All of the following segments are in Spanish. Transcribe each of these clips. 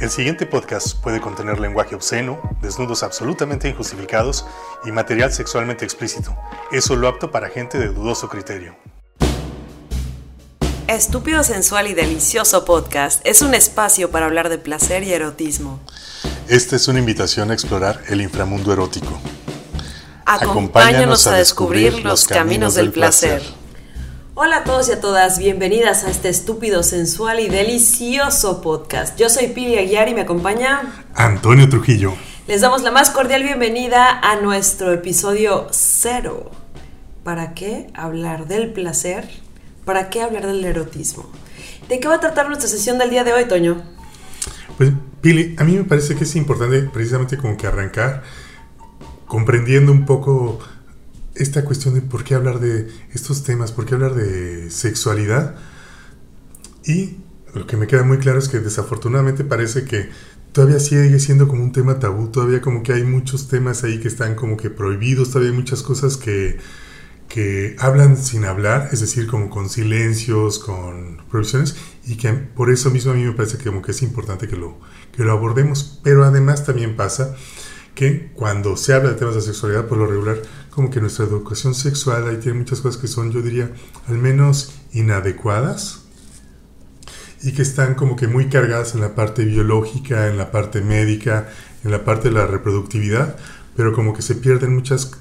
El siguiente podcast puede contener lenguaje obsceno, desnudos absolutamente injustificados y material sexualmente explícito. Es solo apto para gente de dudoso criterio. Estúpido Sensual y Delicioso Podcast es un espacio para hablar de placer y erotismo. Esta es una invitación a explorar el inframundo erótico. Acompáñanos a descubrir los caminos del placer. Hola a todos y a todas, bienvenidas a este estúpido, sensual y delicioso podcast. Yo soy Pili Aguiar y me acompaña Antonio Trujillo. Les damos la más cordial bienvenida a nuestro episodio cero. ¿Para qué hablar del placer? ¿Para qué hablar del erotismo? ¿De qué va a tratar nuestra sesión del día de hoy, Toño? Pues, Pili, a mí me parece que es importante precisamente como que arrancar comprendiendo un poco esta cuestión de por qué hablar de estos temas, por qué hablar de sexualidad. Y lo que me queda muy claro es que desafortunadamente parece que todavía sigue siendo como un tema tabú, todavía como que hay muchos temas ahí que están como que prohibidos, todavía hay muchas cosas que que hablan sin hablar, es decir, como con silencios, con prohibiciones, y que por eso mismo a mí me parece que como que es importante que lo, que lo abordemos. Pero además también pasa que cuando se habla de temas de sexualidad, por lo regular, como que nuestra educación sexual ahí tiene muchas cosas que son, yo diría, al menos inadecuadas, y que están como que muy cargadas en la parte biológica, en la parte médica, en la parte de la reproductividad, pero como que se pierden muchas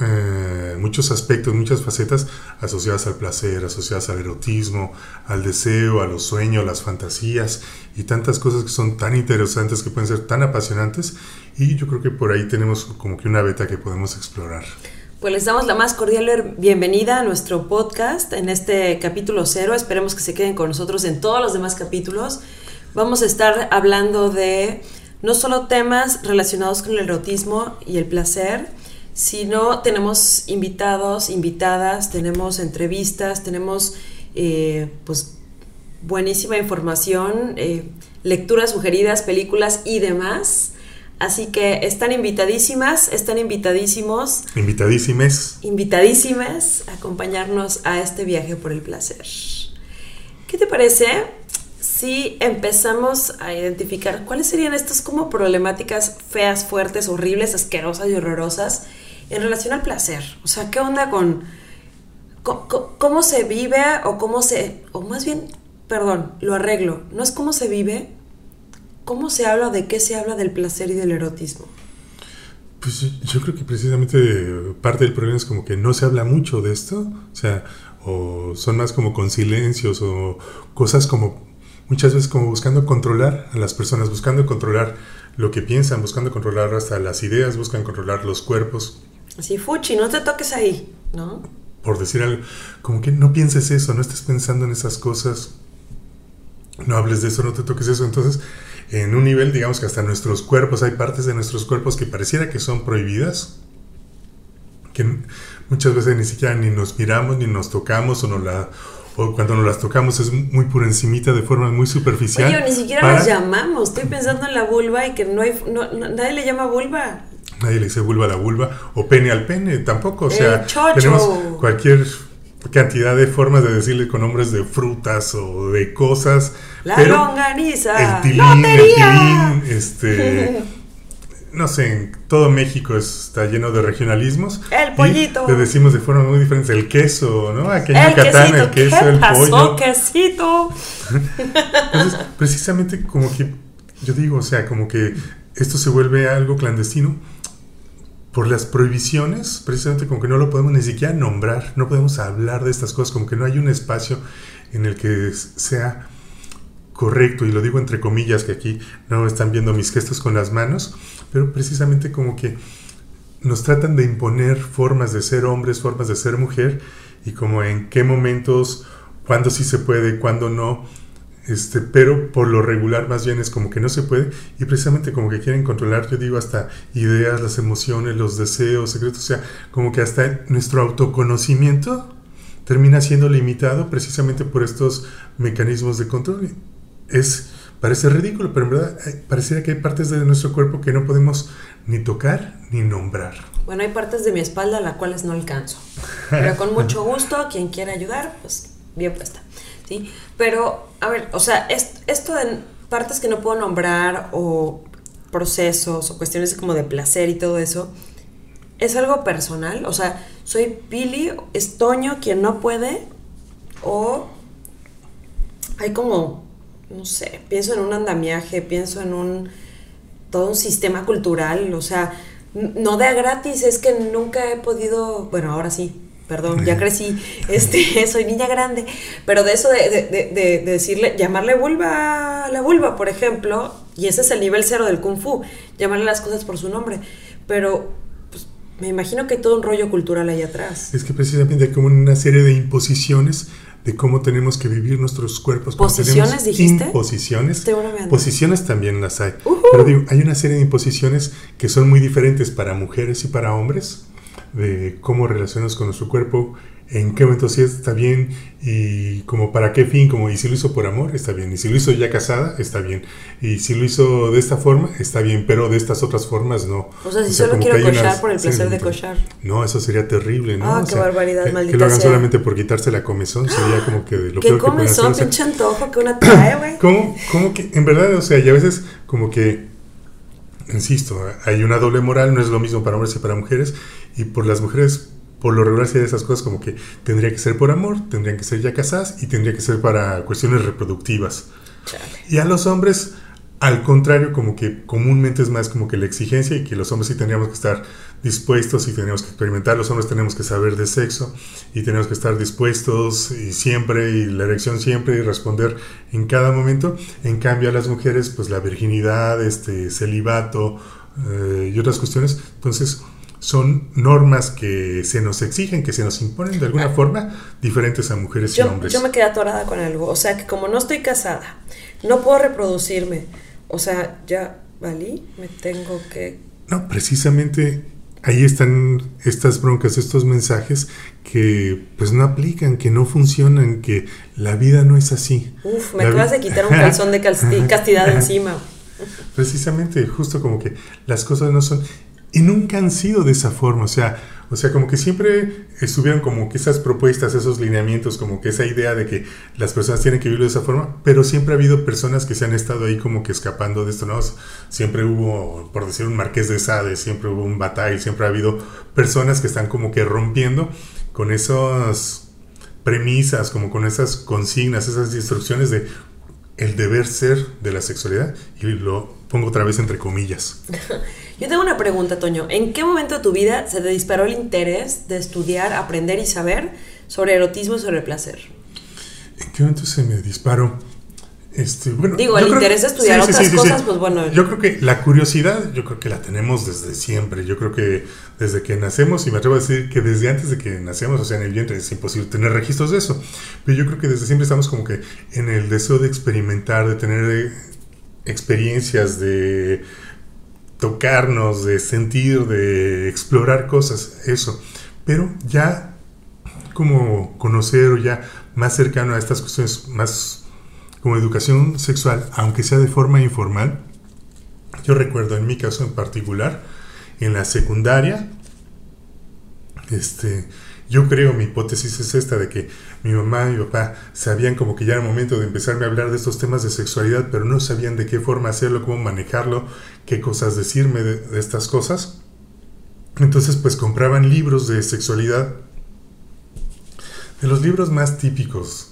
eh, muchos aspectos, muchas facetas asociadas al placer, asociadas al erotismo, al deseo, a los sueños, las fantasías y tantas cosas que son tan interesantes, que pueden ser tan apasionantes y yo creo que por ahí tenemos como que una beta que podemos explorar. Pues les damos la más cordial bienvenida a nuestro podcast en este capítulo cero. Esperemos que se queden con nosotros en todos los demás capítulos. Vamos a estar hablando de no solo temas relacionados con el erotismo y el placer, si no, tenemos invitados, invitadas, tenemos entrevistas, tenemos eh, pues buenísima información, eh, lecturas sugeridas, películas y demás. Así que están invitadísimas, están invitadísimos. Invitadísimes. Invitadísimas a acompañarnos a este viaje por el placer. ¿Qué te parece si empezamos a identificar cuáles serían estas como problemáticas feas, fuertes, horribles, asquerosas y horrorosas en relación al placer. O sea, ¿qué onda con cómo, se vive o cómo se, o más bien, perdón, lo arreglo, no es cómo se vive, cómo se habla, de qué se habla del placer y del erotismo? Pues yo creo que precisamente parte del problema es como que no se habla mucho de esto, o sea, o son más como con silencios o cosas como muchas veces como buscando controlar a las personas, buscando controlar lo que piensan, buscando controlar hasta las ideas, buscan controlar los cuerpos, Así, fuchi, no te toques ahí, ¿no? Por decir algo, como que no pienses eso, no estés pensando en esas cosas, no hables de eso, no te toques eso. Entonces, en un nivel, digamos que hasta nuestros cuerpos, hay partes de nuestros cuerpos que pareciera que son prohibidas, que muchas veces ni siquiera ni nos miramos, ni nos tocamos, o, no la, o cuando nos las tocamos es muy por encimita, de forma muy superficial. Oye, ni siquiera las llamamos, estoy pensando en la vulva y que no hay, nadie le llama vulva nadie le dice vulva a la vulva o pene al pene, tampoco. O sea, tenemos cualquier cantidad de formas de decirle con nombres de frutas o de cosas. La longaniza. El tilín, el tilín, este. no sé, en todo México está lleno de regionalismos. El pollito. Le decimos de forma muy diferente el queso, ¿no? Aquí en Yucatán el queso, el pasó, pollo. quesito? Entonces, precisamente como que, yo digo, o sea, como que esto se vuelve algo clandestino por las prohibiciones, precisamente como que no lo podemos ni siquiera nombrar, no podemos hablar de estas cosas, como que no hay un espacio en el que sea correcto, y lo digo entre comillas, que aquí no están viendo mis gestos con las manos, pero precisamente como que nos tratan de imponer formas de ser hombres, formas de ser mujer, y como en qué momentos, cuándo sí se puede, cuándo no, este, pero por lo regular más bien es como que no se puede y precisamente como que quieren controlar, yo digo, hasta ideas, las emociones, los deseos, secretos, o sea, como que hasta nuestro autoconocimiento termina siendo limitado precisamente por estos mecanismos de control. Es, parece ridículo, pero en verdad pareciera que hay partes de nuestro cuerpo que no podemos ni tocar ni nombrar. Bueno, hay partes de mi espalda a las cuales no alcanzo, pero con mucho gusto, quien quiera ayudar, pues bien puesta. Pero, a ver, o sea, esto de partes que no puedo nombrar o procesos o cuestiones como de placer y todo eso, es algo personal. O sea, soy Pili, estoño quien no puede, o hay como, no sé, pienso en un andamiaje, pienso en un todo un sistema cultural, o sea, no de a gratis, es que nunca he podido, bueno, ahora sí, perdón, ya crecí, este, soy niña grande, pero de eso de, de, de, decirle, llamarle vulva a la vulva, por ejemplo, y ese es el nivel cero del kung fu, llamarle las cosas por su nombre, pero pues, me imagino que hay todo un rollo cultural ahí atrás. Es que precisamente hay como una serie de imposiciones de cómo tenemos que vivir nuestros cuerpos. ¿Posiciones dijiste? Imposiciones. Posiciones también las hay. Pero digo, hay una serie de imposiciones que son muy diferentes para mujeres y para hombres, de cómo relacionarnos con nuestro cuerpo, en qué momento sí está bien y como para qué fin, como y si lo hizo por amor, está bien, y si lo hizo ya casada, está bien, y si lo hizo de esta forma, está bien, pero de estas otras formas no. O sea, si solo quiero cochar por el placer de cochar. No, eso sería terrible, ¿no? Ah, qué barbaridad, que, maldita Que lo hagan solamente por quitarse la comezón, sería como que de lo ¿Qué peor comezón, que pinche antojo que una trae, güey? ¿Cómo, ¿Cómo que, en verdad, o sea, y a veces como que, insisto, hay una doble moral, no es lo mismo para hombres y para mujeres, y por las mujeres por lo regular de esas cosas como que tendría que ser por amor, tendrían que ser ya casadas y tendría que ser para cuestiones reproductivas. Y a los hombres, al contrario, como que comúnmente es más como que la exigencia y que los hombres sí tendríamos que estar dispuestos y tenemos que experimentar, los hombres tenemos que saber de sexo y tenemos que estar dispuestos y siempre y la erección siempre y responder en cada momento. En cambio a las mujeres pues la virginidad, este celibato eh, y otras cuestiones, entonces son normas que se nos exigen, que se nos imponen de alguna forma, diferentes a mujeres yo, y hombres. Yo me quedé atorada con algo, o sea que como no estoy casada, no puedo reproducirme, o sea, ya valí, me tengo que... No, precisamente ahí están estas broncas, estos mensajes que pues no aplican, que no funcionan, que la vida no es así. Uf, me acabas de quitar un calzón de castidad encima. Precisamente, justo como que las cosas no son y nunca han sido de esa forma, o sea, o sea, como que siempre estuvieron como que esas propuestas, esos lineamientos, como que esa idea de que las personas tienen que vivirlo de esa forma, pero siempre ha habido personas que se han estado ahí como que escapando de esto, ¿no? Siempre hubo, por decir, un marqués de Sade, siempre hubo un Bataille, siempre ha habido personas que están como que rompiendo con esas premisas, como con esas consignas, esas instrucciones de el deber ser de la sexualidad, y lo pongo otra vez entre comillas. Yo tengo una pregunta, Toño. ¿En qué momento de tu vida se te disparó el interés de estudiar, aprender y saber sobre erotismo y sobre el placer? ¿En qué momento se me disparó? Este, bueno, Digo, el interés de estudiar otras cosas, pues bueno. Yo creo que la curiosidad, yo creo que la tenemos desde siempre. Yo creo que desde que nacemos, y me atrevo a decir que desde antes de que nacemos, o sea, en el vientre, es imposible tener registros de eso. Pero yo creo que desde siempre estamos como que en el deseo de experimentar, de tener eh, experiencias, de tocarnos, de sentir, de explorar cosas, eso. Pero ya como conocer o ya más cercano a estas cuestiones, más como educación sexual, aunque sea de forma informal, yo recuerdo en mi caso en particular, en la secundaria, este, yo creo, mi hipótesis es esta, de que mi mamá y mi papá sabían como que ya era momento de empezarme a hablar de estos temas de sexualidad, pero no sabían de qué forma hacerlo, cómo manejarlo, qué cosas decirme de, estas cosas. Entonces pues compraban libros de sexualidad, de los libros más típicos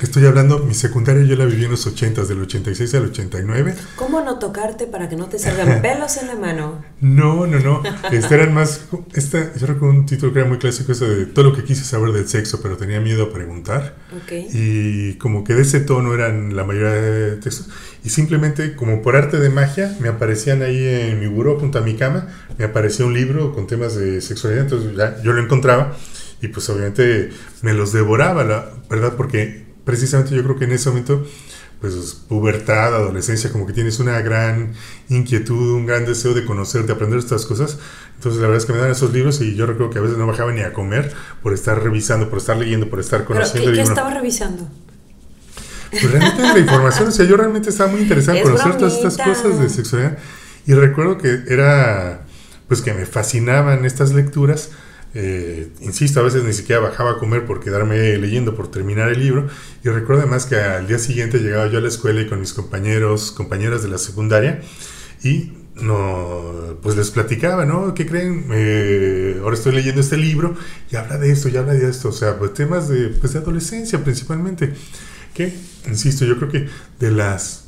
Estoy hablando, mi secundaria yo la viví en los 80, del 86 al 89. ¿Cómo no tocarte para que no te salgan pelos en la mano? No, no, no. Este eran más. Esta, yo recuerdo un título que era muy clásico, eso de todo lo que quise saber del sexo, pero tenía miedo a preguntar. Okay. Y como que de ese tono eran la mayoría de textos. Y simplemente, como por arte de magia, me aparecían ahí en mi buró, junto a mi cama, me aparecía un libro con temas de sexualidad. Entonces ya yo lo encontraba y pues obviamente me los devoraba, la verdad, porque precisamente yo creo que en ese momento, pues pubertad, adolescencia, como que tienes una gran inquietud, un gran deseo de conocer, de aprender estas cosas. Entonces la verdad es que me dan esos libros y yo recuerdo que a veces no bajaba ni a comer por estar revisando, por estar leyendo, por estar conociendo. ¿Pero qué, estaba revisando? Pues realmente la información, o sea, yo realmente estaba muy interesado en conocer todas estas cosas de sexualidad y recuerdo que era, pues que me fascinaban estas lecturas eh, insisto, a veces ni siquiera bajaba a comer por quedarme leyendo, por terminar el libro. Y recuerdo además que al día siguiente llegaba yo a la escuela y con mis compañeros, compañeras de la secundaria, y no, pues les platicaba, ¿no? ¿Qué creen? Eh, ahora estoy leyendo este libro y habla de esto, y habla de esto, o sea, pues temas de, pues de adolescencia principalmente. Que, insisto, yo creo que de las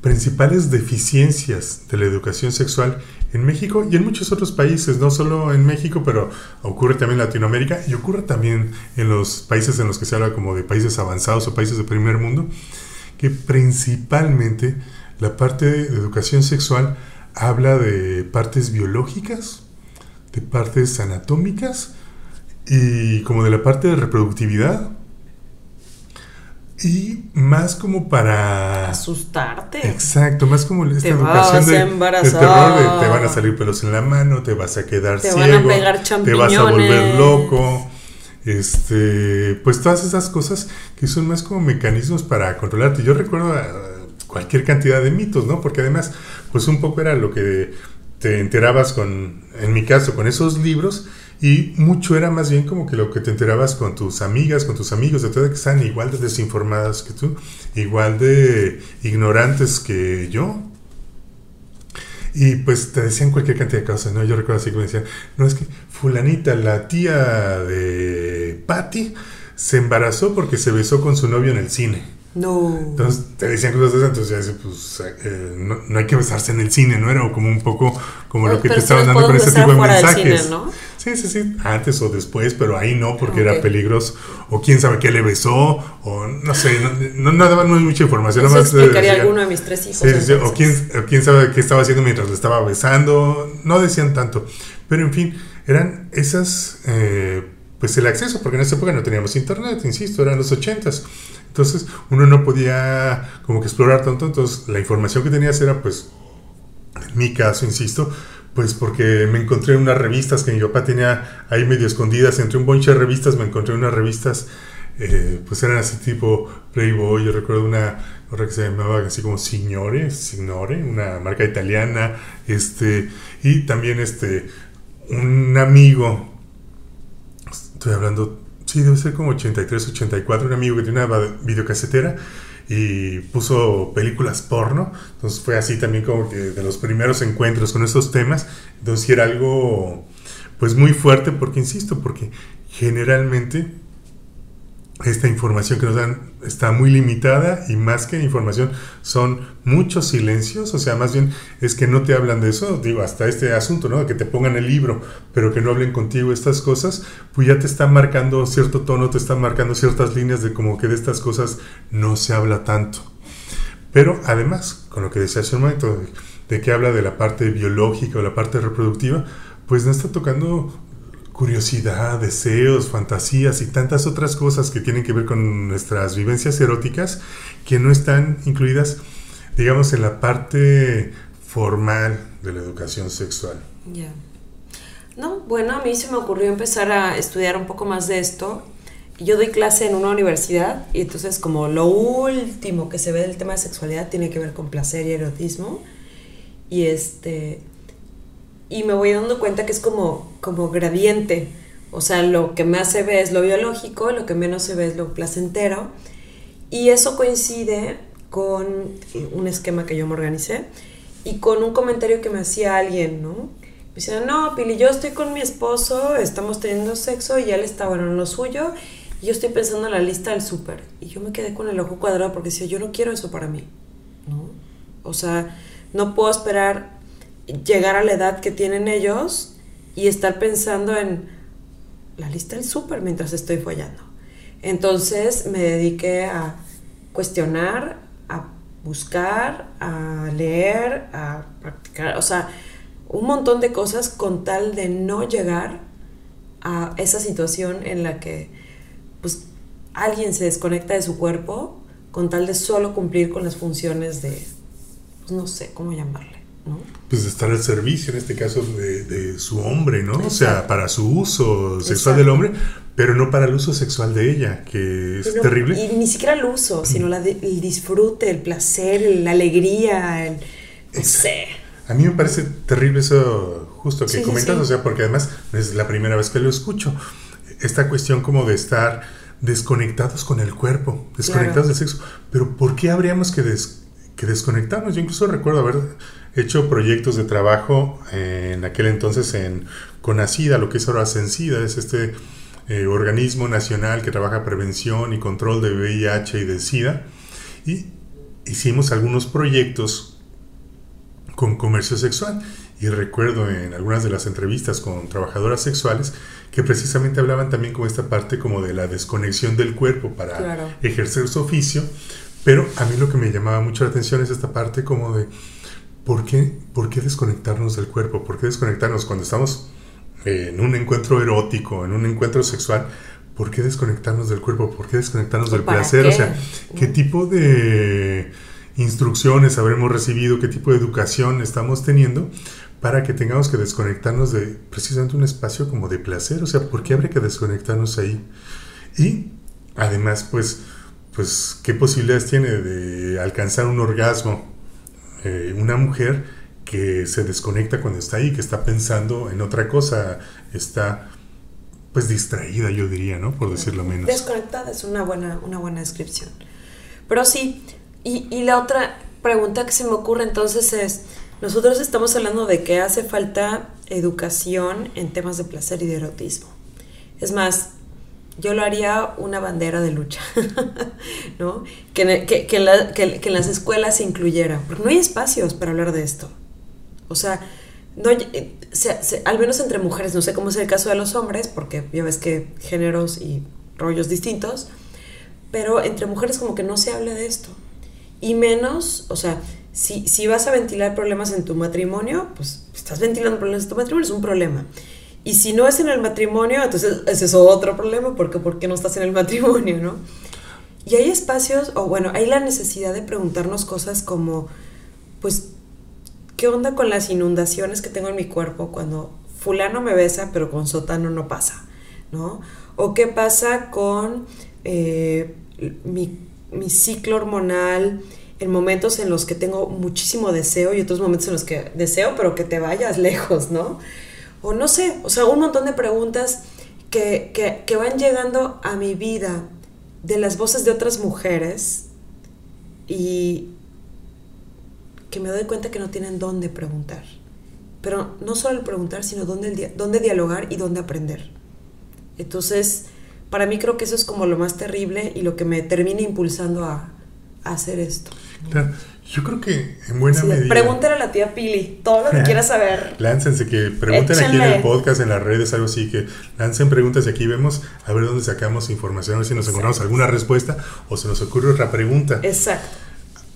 principales deficiencias de la educación sexual en México y en muchos otros países, no solo en México, pero ocurre también en Latinoamérica y ocurre también en los países en los que se habla como de países avanzados o países de primer mundo, que principalmente la parte de educación sexual habla de partes biológicas, de partes anatómicas y como de la parte de reproductividad. Y más como para... Asustarte. Exacto, más como esta Te educación de, de terror de te van a salir pelos en la mano, te vas a quedar Te van a ciego, pegar te vas a volver loco. Este, pues todas esas cosas que son más como mecanismos para controlarte. Yo recuerdo ah, cualquier cantidad de mitos, ¿no? Porque además, pues un poco era lo que te enterabas con, en mi caso, con esos libros, y mucho era más bien como que lo que te enterabas con tus amigas, con tus amigos, de todo que están igual de desinformadas que tú, igual de ignorantes que yo. Y pues te decían cualquier cantidad de cosas, ¿no? Yo recuerdo así que me decían, no, es que fulanita, la tía de Patty, se embarazó porque se besó con su novio en el cine. No. Entonces te decían cosas de esas, entonces pues eh, no, no hay que besarse en el cine, ¿no? Era como un poco como lo que Pero te estaban dando con ese tipo de mensajes. cine, ¿no? Sí, sí, sí, antes o después, pero ahí no, porque Ok. era peligroso. O quién sabe qué le besó, o no sé, no, no, no daban mucha información. Eso más, eh, explicaría decían- alguno de mis tres hijos. Sí, sí, o quién, o quién sabe qué estaba haciendo mientras le estaba besando, no decían tanto, pero en fin, eran esas, eh, pues el acceso, porque en esa época no teníamos internet, insisto, eran los ochentas, entonces uno no podía como que explorar tanto, entonces la información que tenías era pues, en mi caso, insisto, pues porque me encontré unas revistas que mi papá tenía ahí medio escondidas, entre un bonche de revistas me encontré unas revistas, eh, pues eran así tipo Playboy, yo recuerdo una otra que se llamaba así como Signore, Signore, una marca italiana, este, y también este, un amigo, estoy hablando, sí, debe ser como 83, 84, un amigo que tiene una videocasetera y puso películas porno, entonces fue así también como que de los primeros encuentros con esos temas, entonces era algo pues muy fuerte porque, insisto, porque generalmente esta información que nos dan está muy limitada y más que información son muchos silencios, o sea, más bien es que no te hablan de eso, digo, hasta este asunto, ¿no? Que te pongan el libro, pero que no hablen contigo estas cosas, pues ya te están marcando cierto tono, te están marcando ciertas líneas de como que de estas cosas no se habla tanto. Pero además, con lo que decía hace un momento, de, de que habla de la parte biológica o la parte reproductiva, pues no está tocando curiosidad, deseos, fantasías y tantas otras cosas que tienen que ver con nuestras vivencias eróticas que no están incluidas, digamos, en la parte formal de la educación sexual. Ya. No, bueno, a mí se me ocurrió empezar a estudiar un poco más de esto. Yo doy clase en una universidad y entonces como lo último que se ve del tema de sexualidad tiene que ver con placer y erotismo. Y este y me voy dando cuenta que es como como gradiente. O sea, lo que más se ve es lo biológico, lo que menos se ve es lo placentero. Y eso coincide con un esquema que yo me organicé y con un comentario que me hacía alguien, ¿no? Me decía, no, Pili, yo estoy con mi esposo, estamos teniendo sexo y él está, bueno, en lo suyo, y yo estoy pensando en la lista del súper. Y yo me quedé con el ojo cuadrado porque decía, yo no quiero eso para mí, ¿no? O sea, no puedo esperar llegar a la edad que tienen ellos y estar pensando en la lista del súper mientras estoy follando. Entonces me dediqué a cuestionar, a buscar, a leer, a practicar, o sea, un montón de cosas con tal de no llegar a esa situación en la que pues alguien se desconecta de su cuerpo con tal de solo cumplir con las funciones de, pues no sé cómo llamarle, ¿no? Pues estar al servicio, en este caso, de, de su hombre, ¿no? O sea, para su uso sexual Exacto. del hombre, pero no para el uso sexual de ella, que es no- terrible. Y ni siquiera el uso, sino la de- el disfrute, el placer, la alegría, el, no sé. A mí me parece terrible eso, justo que Sí, sí, comentas, sí. o sea, porque además es la primera vez que lo escucho. Esta cuestión como de estar desconectados con el cuerpo, desconectados Claro. del sexo. Pero ¿por qué habríamos que, des- que desconectarnos? Yo incluso recuerdo haber hecho proyectos de trabajo eh, en aquel entonces en Conacida, lo que es ahora Sencida, es este eh, organismo nacional que trabaja prevención y control de VIH y de SIDA. Y hicimos algunos proyectos con comercio sexual. Y recuerdo en algunas de las entrevistas con trabajadoras sexuales que precisamente hablaban también con esta parte como de la desconexión del cuerpo para Claro. ejercer su oficio. Pero a mí lo que me llamaba mucho la atención es esta parte como de ¿por qué, por qué desconectarnos del cuerpo? ¿Por qué desconectarnos cuando estamos eh, en un encuentro erótico, en un encuentro sexual? ¿Por qué desconectarnos del cuerpo? ¿Por qué desconectarnos del ¿Para placer? qué? O sea, ¿qué tipo de instrucciones habremos recibido? ¿Qué tipo de educación estamos teniendo? para que tengamos que desconectarnos de precisamente un espacio como de placer, o sea, ¿por qué habría que desconectarnos ahí? Y además, pues, pues ¿qué posibilidades tiene de alcanzar un orgasmo eh, una mujer que se desconecta cuando está ahí, que está pensando en otra cosa, está pues distraída, yo diría, ¿no? Por decirlo menos. Desconectada es una buena, una buena descripción. Pero sí, y, y la otra pregunta que se me ocurre entonces es, nosotros estamos hablando de que hace falta educación en temas de placer y de erotismo. Es más, yo lo haría una bandera de lucha, ¿no? Que, que, que, en las escuelas se incluyera, porque no hay espacios para hablar de esto. O sea, no, eh, se- se- al menos entre mujeres, no sé cómo es el caso de los hombres, porque ya ves que géneros y rollos distintos, pero entre mujeres como que no se habla de esto. Y menos, o sea, si, si vas a ventilar problemas en tu matrimonio, pues estás ventilando problemas en tu matrimonio, es un problema. Y si no es en el matrimonio, entonces ese es otro problema, porque ¿por qué no estás en el matrimonio, no? Y hay espacios, o bueno, hay la necesidad de preguntarnos cosas como, pues, ¿qué onda con las inundaciones que tengo en mi cuerpo cuando fulano me besa, pero con sotano no pasa? ¿No? ¿O qué pasa con eh, mi, mi ciclo hormonal en momentos en los que tengo muchísimo deseo y otros momentos en los que deseo, pero que te vayas lejos, ¿no? O no sé, o sea, un montón de preguntas que, que, que van llegando a mi vida de las voces de otras mujeres y que me doy cuenta que no tienen dónde preguntar. Pero no solo el preguntar, sino dónde, dónde dialogar y dónde aprender. Entonces, para mí creo que eso es como lo más terrible y lo que me termina impulsando a, a hacer esto. Claro, yo creo que en buena medida... pregúntale a la tía Pili todo lo que quieras saber. Láncense, que pregunten aquí en el podcast, en las redes, algo así, que lancen preguntas y aquí vemos a ver dónde sacamos información, a ver si nos encontramos alguna respuesta o se nos ocurre otra pregunta. Exacto.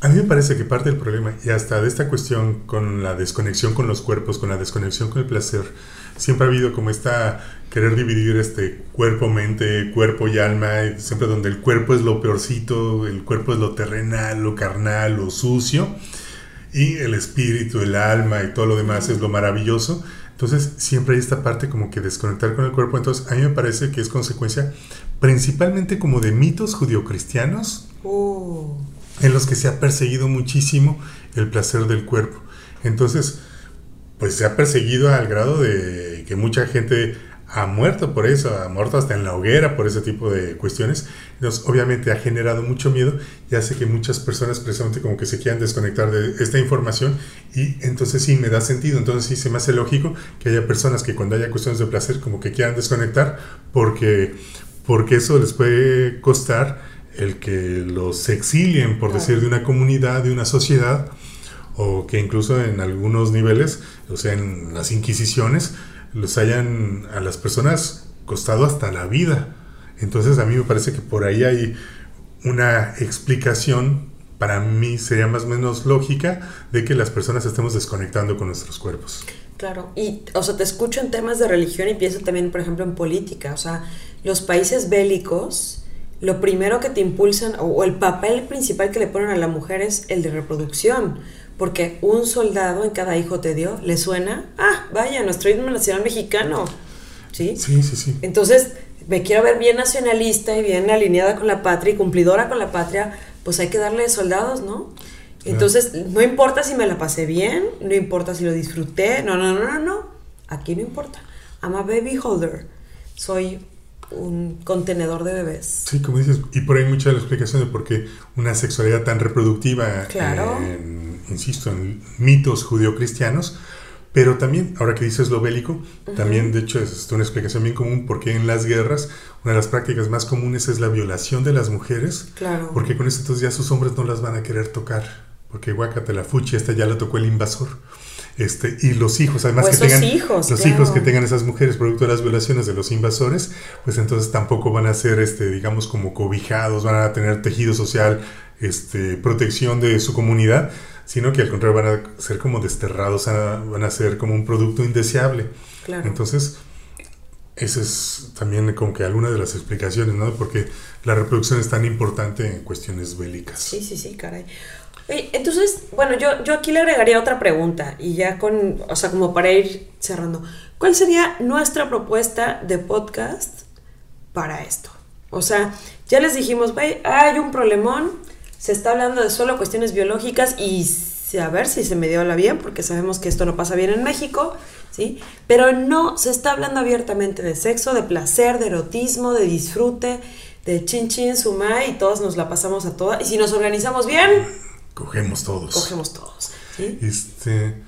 A mí me parece que parte del problema, y hasta de esta cuestión con la desconexión con los cuerpos, con la desconexión con el placer, siempre ha habido como esta querer dividir este cuerpo, mente, cuerpo y alma, y siempre donde el cuerpo es lo peorcito, el cuerpo es lo terrenal, lo carnal, lo sucio, y el espíritu, el alma y todo lo demás es lo maravilloso. Entonces siempre hay esta parte como que desconectar con el cuerpo. Entonces a mí me parece que es consecuencia principalmente como de mitos judio-cristianos Uh, en los que se ha perseguido muchísimo el placer del cuerpo. Entonces, pues se ha perseguido al grado de que mucha gente ha muerto por eso, ha muerto hasta en la hoguera por ese tipo de cuestiones. Entonces, obviamente ha generado mucho miedo y hace que muchas personas precisamente como que se quieran desconectar de esta información y entonces sí me da sentido, entonces sí se me hace lógico que haya personas que cuando haya cuestiones de placer como que quieran desconectar porque, porque eso les puede costar el que los exilien, por decir, de una comunidad, de una sociedad, o que incluso en algunos niveles, o sea, en las inquisiciones, los hayan a las personas costado hasta la vida. Entonces a mí me parece que por ahí hay una explicación, para mí sería más o menos lógica, de que las personas estemos desconectando con nuestros cuerpos. Claro, y o sea, te escucho en temas de religión y pienso también, por ejemplo, en política. O sea, los países bélicos, lo primero que te impulsan, o, o el papel principal que le ponen a la mujer es el de reproducción. Porque un soldado en cada hijo te dio, ¿le suena? Ah, vaya, nuestro himno nacional mexicano. ¿Sí? Sí, sí, sí. Entonces, me quiero ver bien nacionalista y bien alineada con la patria y cumplidora con la patria, pues hay que darle soldados, ¿no? Entonces, no importa si me la pasé bien, no importa si lo disfruté, no, no, no, no, no. aquí no importa. I'm a baby holder. Soy un contenedor de bebés. Sí, como dices, y por ahí mucha de la explicación de por qué una sexualidad tan reproductiva, Claro. en, insisto, en mitos judeocristianos, pero también, ahora que dices lo bélico, también de hecho es una explicación bien común porque en las guerras una de las prácticas más comunes es la violación de las mujeres, Claro. porque con eso entonces ya sus hombres no las van a querer tocar, porque guácate la fuchi, esta ya la tocó el invasor. Este, y los hijos, además que tengan hijos, los claro. hijos que tengan esas mujeres producto de las violaciones de los invasores, pues entonces tampoco van a ser, este, digamos, como cobijados, van a tener tejido social, este, protección de su comunidad, sino que al contrario van a ser como desterrados, van a ser como un producto indeseable. Claro. Entonces, esa es también como que alguna de las explicaciones, ¿no? Porque la reproducción es tan importante en cuestiones bélicas. Sí, sí, sí, caray. Entonces, bueno, yo, yo aquí le agregaría otra pregunta y ya con, o sea, como para ir cerrando. ¿Cuál sería nuestra propuesta de podcast para esto? O sea, ya les dijimos, güey, hay un problemón, se está hablando de solo cuestiones biológicas y a ver si se me dio la bien, porque sabemos que esto no pasa bien en México, ¿sí? Pero no se está hablando abiertamente de sexo, de placer, de erotismo, de disfrute, de chin chin, sumai, y todos nos la pasamos a todas. Y si nos organizamos bien, Cogemos todos. cogemos todos, ¿sí? Este,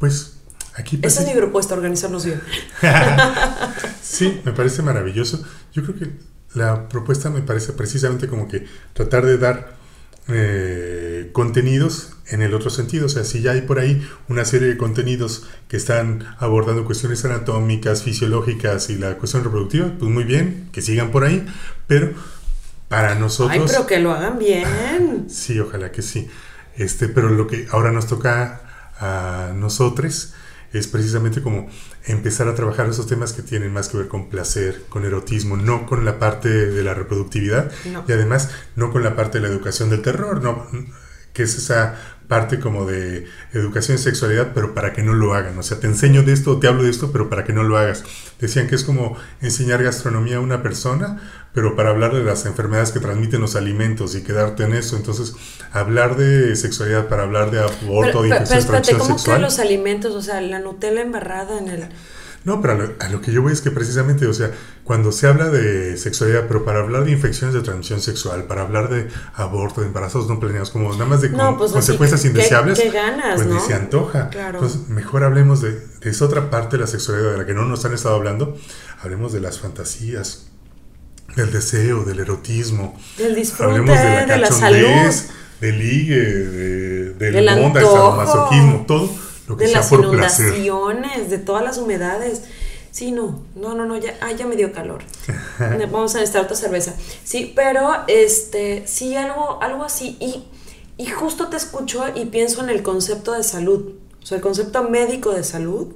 pues aquí pues, Esa es mi propuesta, organizarnos bien. Sí, me parece maravilloso. Yo creo que la propuesta me parece precisamente como que tratar de dar eh, contenidos en el otro sentido. O sea, si ya hay por ahí una serie de contenidos que están abordando cuestiones anatómicas, fisiológicas y la cuestión reproductiva, pues muy bien, que sigan por ahí. Pero para nosotros... Ay, pero que lo hagan bien. Sí, ojalá que sí. Este, pero lo que ahora nos toca a nosotros es precisamente como empezar a trabajar esos temas que tienen más que ver con placer, con erotismo, no con la parte de la reproductividad No. y además no con la parte de la educación del terror, no que es esa parte como de educación y sexualidad, pero para que no lo hagan. O sea, te enseño de esto, te hablo de esto, pero para que no lo hagas. Decían que es como enseñar gastronomía a una persona, pero para hablar de las enfermedades que transmiten los alimentos y quedarte en eso. Entonces, hablar de sexualidad para hablar de aborto, Pero, de pero, espérate, ¿cómo que los alimentos? O sea, la Nutella embarrada en el... No, pero a lo, a lo que yo voy es que precisamente, o sea, cuando se habla de sexualidad, pero para hablar de infecciones de transmisión sexual, para hablar de aborto, de embarazos no planeados, como nada más de No, con- pues así consecuencias que- indeseables, ganas, pues se antoja. Claro. Entonces, mejor hablemos de, de esa otra parte de la sexualidad de la que no nos han estado hablando, hablemos de las fantasías, del deseo, del erotismo, Del disfrute, hablemos de la de la salud. del ligue, de, del Del onda, del antojo, sadomasoquismo, todo lo que de sea las por placer. inundaciones, de todas las humedades. Sí, no, no, no, no, ya, ah, ya me dio calor. Vamos a necesitar otra cerveza. Sí, pero este, sí, algo, algo así. Y, y justo te escucho y pienso en el concepto de salud, o sea, el concepto médico de salud,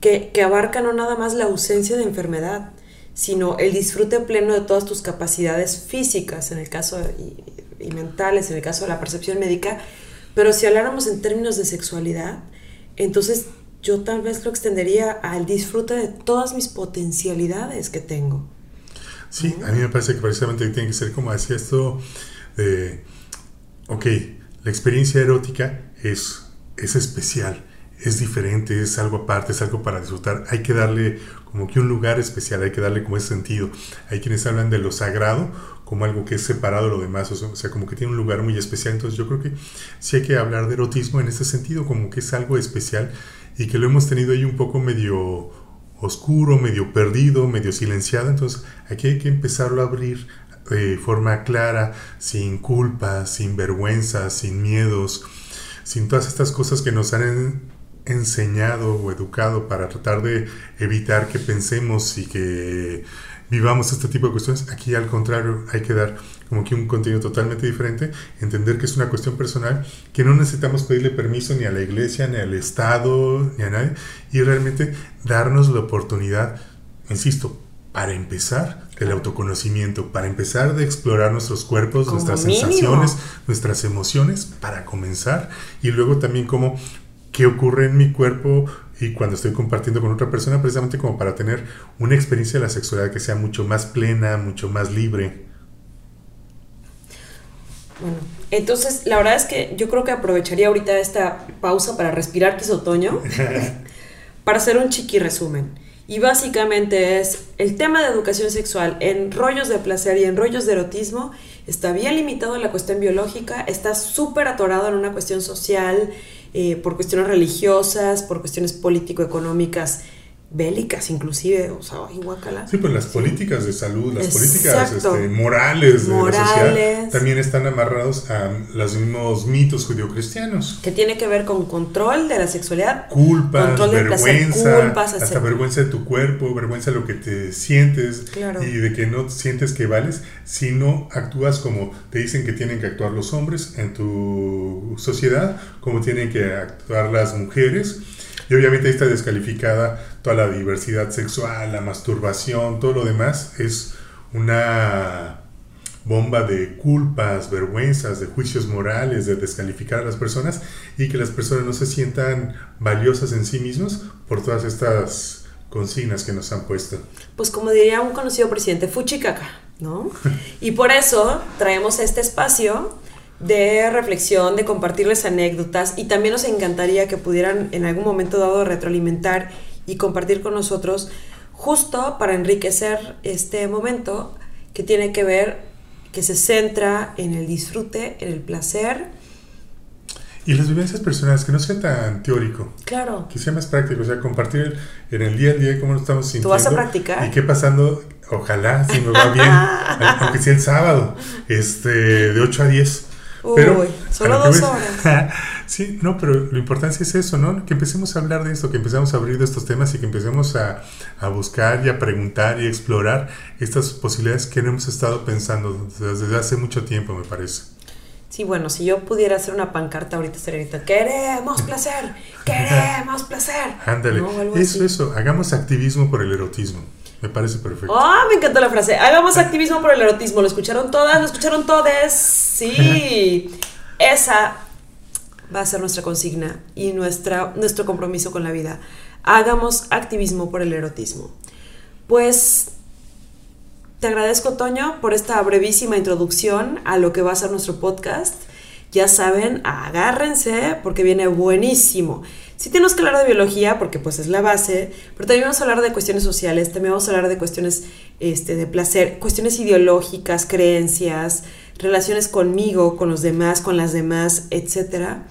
que, que abarca no nada más la ausencia de enfermedad, sino el disfrute pleno de todas tus capacidades físicas, en el caso, y, y mentales, en el caso de la percepción médica. Pero si habláramos en términos de sexualidad, entonces yo tal vez lo extendería al disfrute de todas mis potencialidades que tengo. Sí, a mí me parece que precisamente tiene que ser como así esto de, ok, la experiencia erótica es, es especial, es diferente, es algo aparte, es algo para disfrutar. Hay que darle como que un lugar especial, hay que darle como ese sentido. Hay quienes hablan de lo sagrado como algo que es separado de lo demás, o sea, como que tiene un lugar muy especial. Entonces yo creo que sí hay que hablar de erotismo en ese sentido, como que es algo especial y que lo hemos tenido ahí un poco medio oscuro, medio perdido, medio silenciado. Entonces aquí hay que empezarlo a abrir de forma clara, sin culpa, sin vergüenza, sin miedos, sin todas estas cosas que nos han en- enseñado o educado para tratar de evitar que pensemos y que vivamos este tipo de cuestiones. Aquí al contrario hay que dar como que un contenido totalmente diferente, entender que es una cuestión personal, que no necesitamos pedirle permiso ni a la iglesia, ni al Estado, ni a nadie, y realmente darnos la oportunidad, insisto, para empezar del autoconocimiento, para empezar de explorar nuestros cuerpos, Como nuestras mínimo. sensaciones, nuestras emociones, para comenzar, y luego también como qué ocurre en mi cuerpo y cuando estoy compartiendo con otra persona, precisamente como para tener una experiencia de la sexualidad que sea mucho más plena, mucho más libre. Bueno, entonces la verdad es que yo creo que aprovecharía ahorita esta pausa para respirar, que es otoño, para hacer un chiqui resumen. Y básicamente es el tema de educación sexual en rollos de placer y en rollos de erotismo está bien limitado en la cuestión biológica, está súper atorado en una cuestión social, eh, por cuestiones religiosas, por cuestiones político-económicas bélicas inclusive, o sea, guacala. Sí, pues las políticas de salud, las políticas este, morales de la sociedad también están amarrados a los mismos mitos judio-cristianos. Que tiene que ver con control de la sexualidad, culpas, control vergüenza, culpas, hasta vergüenza de tu cuerpo, vergüenza de lo que te sientes y de que no sientes que vales si no actúas como te dicen que tienen que actuar los hombres en tu sociedad, como tienen que actuar las mujeres. Y obviamente ahí está descalificada toda la diversidad sexual, la masturbación, todo lo demás es una bomba de culpas, vergüenzas, de juicios morales, de descalificar a las personas y que las personas no se sientan valiosas en sí mismos por todas estas consignas que nos han puesto. Pues como diría un conocido presidente, fuchicaca, ¿no? y por eso traemos este espacio de reflexión, de compartirles anécdotas y también nos encantaría que pudieran en algún momento dado retroalimentar y compartir con nosotros justo para enriquecer este momento que tiene que ver, que se centra en el disfrute, en el placer. Y las vivencias personales, que no sea tan teórico. Claro. Que sea más práctico, o sea, compartir en el día a día cómo nos estamos sintiendo. ¿Tú vas a practicar? Y qué pasando, ojalá, si me va bien, aunque sea el sábado, este, de 8 a 10 pero, solo dos horas. sí, no, pero lo importante es eso, ¿no? Que empecemos a hablar de esto, que empecemos a abrir de estos temas y que empecemos a, a buscar y a preguntar y a explorar estas posibilidades que no hemos estado pensando desde hace mucho tiempo, me parece. Sí, bueno, si yo pudiera hacer una pancarta ahorita sería queremos placer, queremos placer. Ándale, eso, eso, hagamos activismo por el erotismo. Me parece perfecto. ¡Ah! me encantó la frase. Hagamos activismo por el erotismo. ¿Lo escucharon todas? ¿Lo escucharon todes? Sí. Esa va a ser nuestra consigna y nuestra, nuestro compromiso con la vida. Hagamos activismo por el erotismo. Pues te agradezco, Toño, por esta brevísima introducción a lo que va a ser nuestro podcast. Ya saben, agárrense porque viene buenísimo. Sí tenemos que hablar de biología porque pues es la base, pero también vamos a hablar de cuestiones sociales, también vamos a hablar de cuestiones este, de placer, cuestiones ideológicas, creencias, relaciones conmigo, con los demás, con las demás, etc.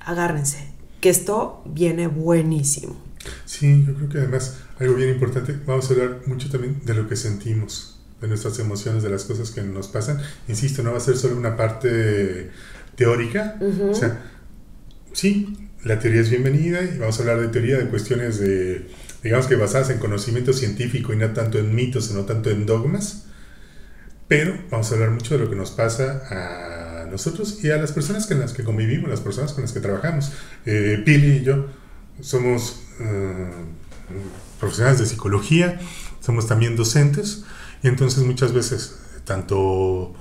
Agárrense, que esto viene buenísimo. Sí, yo creo que además algo bien importante, vamos a hablar mucho también de lo que sentimos, de nuestras emociones, de las cosas que nos pasan. Insisto, no va a ser solo una parte teórica, o sea, sí, la teoría es bienvenida y vamos a hablar de teoría de cuestiones de, digamos que basadas en conocimiento científico y no tanto en mitos, no tanto en dogmas, pero vamos a hablar mucho de lo que nos pasa a nosotros y a las personas con las que convivimos, las personas con las que trabajamos. Eh, Pili y yo somos eh, profesionales de psicología, somos también docentes y entonces muchas veces tanto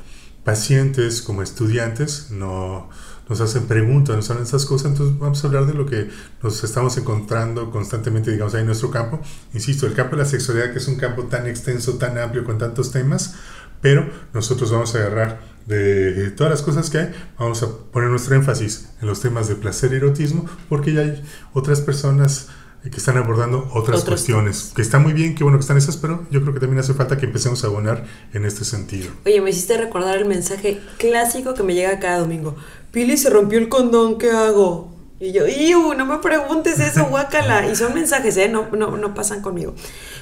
pacientes como estudiantes no nos hacen preguntas, nos hablan esas cosas, entonces vamos a hablar de lo que nos estamos encontrando constantemente, digamos, ahí en nuestro campo. Insisto, el campo de la sexualidad, que es un campo tan extenso, tan amplio, con tantos temas, pero nosotros vamos a agarrar de, todas las cosas que hay, vamos a poner nuestro énfasis en los temas de placer y erotismo, porque ya hay otras personas que están abordando otras cuestiones, que está muy bien, qué bueno que están esas, pero yo creo que también hace falta que empecemos a abonar en este sentido. Oye, me hiciste recordar el mensaje clásico que me llega cada domingo. Pili, se rompió el condón, ¿qué hago? Y yo, ¡iu! No me preguntes eso, guácala. Y son mensajes, ¿eh? No, no, no pasan conmigo.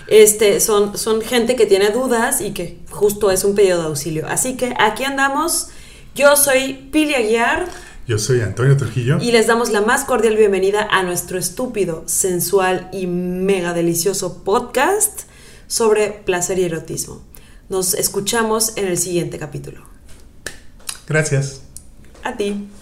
Este, son, son gente que tiene dudas y que justo es un pedido de auxilio. Así que aquí andamos. Yo soy Pili Aguiar. Yo soy Antonio Trujillo. Y les damos la más cordial bienvenida a nuestro estúpido, sensual y mega delicioso podcast sobre placer y erotismo. Nos escuchamos en el siguiente capítulo. Gracias. A ti.